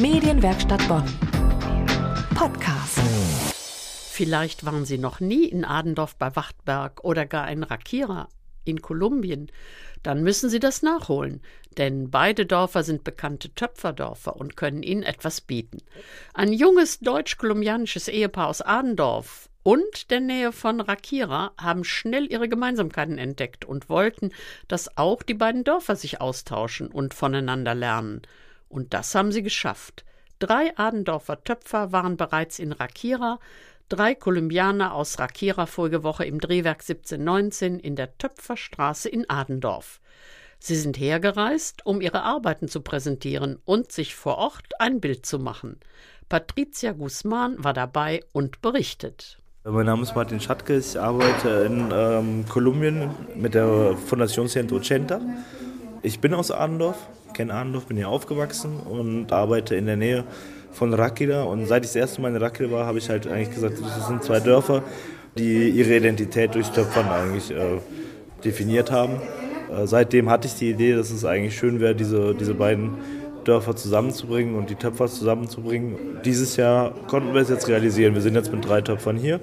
Medienwerkstatt Bonn. Podcast. Vielleicht waren Sie noch nie in Adendorf bei Wachtberg oder gar in Rakira in Kolumbien. Dann müssen Sie das nachholen, denn beide Dörfer sind bekannte Töpferdörfer und können Ihnen etwas bieten. Ein junges deutsch-kolumbianisches Ehepaar aus Adendorf und der Nähe von Rakira haben schnell ihre Gemeinsamkeiten entdeckt und wollten, dass auch die beiden Dörfer sich austauschen und voneinander lernen. Und das haben sie geschafft. Drei Adendorfer Töpfer waren bereits in Rakira, drei Kolumbianer aus Rakira vorige Woche im Drehwerk 1719 in der Töpferstraße in Adendorf. Sie sind hergereist, um ihre Arbeiten zu präsentieren und sich vor Ort ein Bild zu machen. Patricia Guzman war dabei und berichtet. Mein Name ist Martin Schatke, ich arbeite in ähm, Kolumbien mit der Fundación Ciento Ochenta. Ich bin aus Adendorf, kenne Adendorf, bin hier aufgewachsen und arbeite in der Nähe von Rakida. Und seit ich das erste Mal in Rakida war, habe ich halt eigentlich gesagt, das sind zwei Dörfer, die ihre Identität durch Töpfern eigentlich äh, definiert haben. Äh, seitdem hatte ich die Idee, dass es eigentlich schön wäre, diese, diese beiden Dörfer zusammenzubringen und die Töpfer zusammenzubringen. Dieses Jahr konnten wir es jetzt realisieren. Wir sind jetzt mit drei Töpfern hier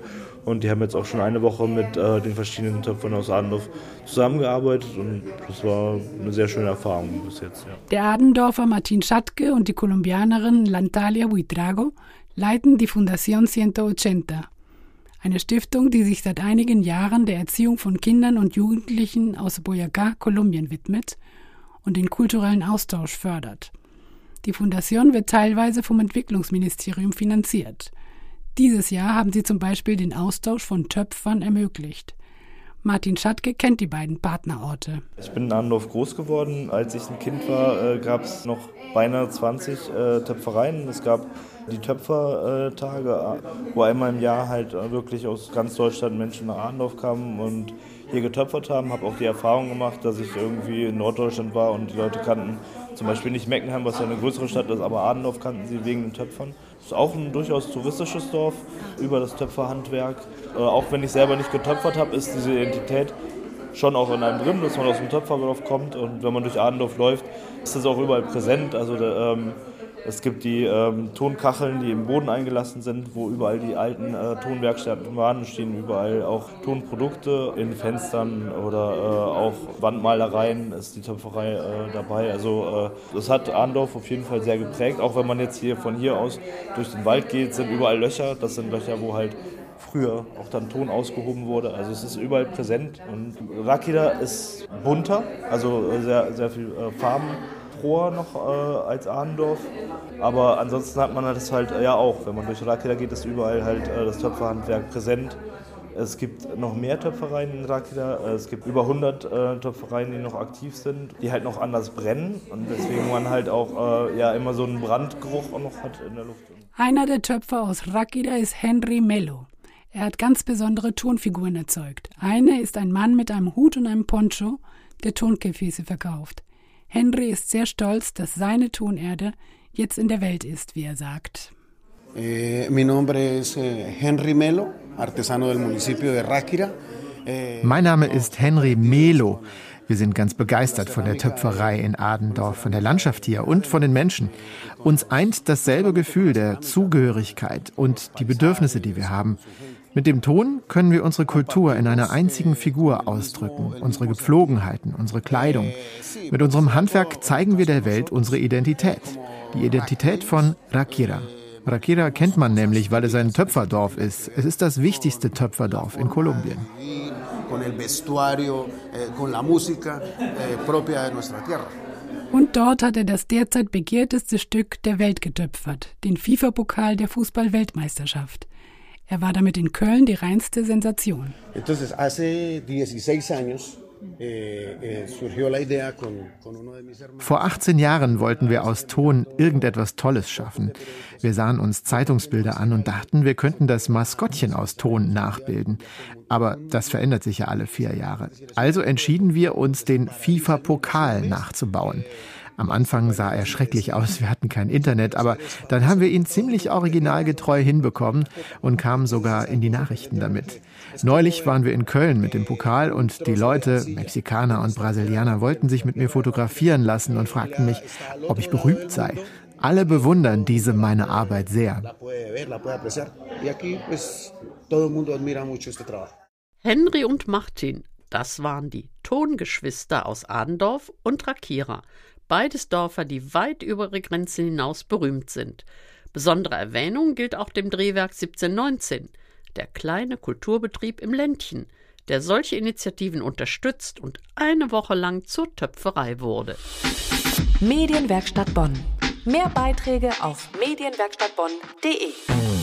und die haben jetzt auch schon eine Woche mit äh, den verschiedenen Töpfern aus Adendorf zusammengearbeitet und das war eine sehr schöne Erfahrung bis jetzt. Ja. Der Adendorfer Martin Schatke und die Kolumbianerin Lantalia Buitrago leiten die Fundación 180, eine Stiftung, die sich seit einigen Jahren der Erziehung von Kindern und Jugendlichen aus Boyacá, Kolumbien widmet und den kulturellen Austausch fördert. Die Fundation wird teilweise vom Entwicklungsministerium finanziert. Dieses Jahr haben sie zum Beispiel den Austausch von Töpfern ermöglicht. Martin Schatke kennt die beiden Partnerorte. Ich bin in Andorf groß geworden. Als ich ein Kind war, äh, gab es noch beinahe 20 äh, Töpfereien. Es gab die Töpfertage, wo einmal im Jahr halt wirklich aus ganz Deutschland Menschen nach Arndorf kamen und hier getöpfert haben. Habe auch die Erfahrung gemacht, dass ich irgendwie in Norddeutschland war und die Leute kannten zum Beispiel nicht Meckenheim, was ja eine größere Stadt ist, aber Adendorf kannten sie wegen den Töpfern. Ist auch ein durchaus touristisches Dorf über das Töpferhandwerk. Äh, auch wenn ich selber nicht getöpfert habe, ist diese Identität schon auch in einem drin, dass man aus dem Töpferdorf kommt und wenn man durch Adendorf läuft, ist das auch überall präsent. Also ähm, es gibt die ähm, Tonkacheln, die im Boden eingelassen sind, wo überall die alten äh, Tonwerkstätten waren. Stehen überall auch Tonprodukte in Fenstern oder äh, auch Wandmalereien ist die Töpferei äh, dabei. Also äh, das hat Arndorf auf jeden Fall sehr geprägt. Auch wenn man jetzt hier von hier aus durch den Wald geht, sind überall Löcher. Das sind Löcher, wo halt früher auch dann Ton ausgehoben wurde. Also es ist überall präsent und Rakida ist bunter, also sehr, sehr viel äh, Farben froher noch äh, als Ahrendorf. Aber ansonsten hat man das halt ja auch. Wenn man durch Rakeda geht, ist überall halt äh, das Töpferhandwerk präsent. Es gibt noch mehr Töpfereien in Rakeda. Äh, es gibt über 100 äh, Töpfereien, die noch aktiv sind, die halt noch anders brennen und deswegen man halt auch äh, ja immer so einen Brandgeruch auch noch hat in der Luft. Einer der Töpfer aus Rakeda ist Henry Mello. Er hat ganz besondere Tonfiguren erzeugt. Eine ist ein Mann mit einem Hut und einem Poncho, der Tonkefäße verkauft. Henry ist sehr stolz, dass seine Tonerde jetzt in der Welt ist, wie er sagt. Eh, mi nombre es eh, Henry Melo, artesano del municipio de Ráquira. Eh, mein Name ist Henry Melo. Wir sind ganz begeistert von der Töpferei in Adendorf, von der Landschaft hier und von den Menschen. Uns eint dasselbe Gefühl der Zugehörigkeit und die Bedürfnisse, die wir haben. Mit dem Ton können wir unsere Kultur in einer einzigen Figur ausdrücken, unsere Gepflogenheiten, unsere Kleidung. Mit unserem Handwerk zeigen wir der Welt unsere Identität, die Identität von Rakira. Rakira kennt man nämlich, weil es ein Töpferdorf ist. Es ist das wichtigste Töpferdorf in Kolumbien. Und dort hat er das derzeit begehrteste Stück der Welt getöpfert, den FIFA-Pokal der Fußball-Weltmeisterschaft. Er war damit in Köln die reinste Sensation. Entonces, hace 16 años eh, eh, vor 18 Jahren wollten wir aus Ton irgendetwas Tolles schaffen. Wir sahen uns Zeitungsbilder an und dachten, wir könnten das Maskottchen aus Ton nachbilden. Aber das verändert sich ja alle vier Jahre. Also entschieden wir uns, den FIFA-Pokal nachzubauen. Am Anfang sah er schrecklich aus, wir hatten kein Internet, aber dann haben wir ihn ziemlich originalgetreu hinbekommen und kamen sogar in die Nachrichten damit. Neulich waren wir in Köln mit dem Pokal und die Leute, Mexikaner und Brasilianer, wollten sich mit mir fotografieren lassen und fragten mich, ob ich berühmt sei. Alle bewundern diese meine Arbeit sehr. Henry und Martin, das waren die Tongeschwister aus Adendorf und Rakira, beides Dörfer, die weit über ihre Grenzen hinaus berühmt sind. Besondere Erwähnung gilt auch dem Drehwerk 1719, der kleine Kulturbetrieb im Ländchen, der solche Initiativen unterstützt und eine Woche lang zur Töpferei wurde. Medienwerkstatt Bonn. Mehr Beiträge auf medienwerkstattbonn.de.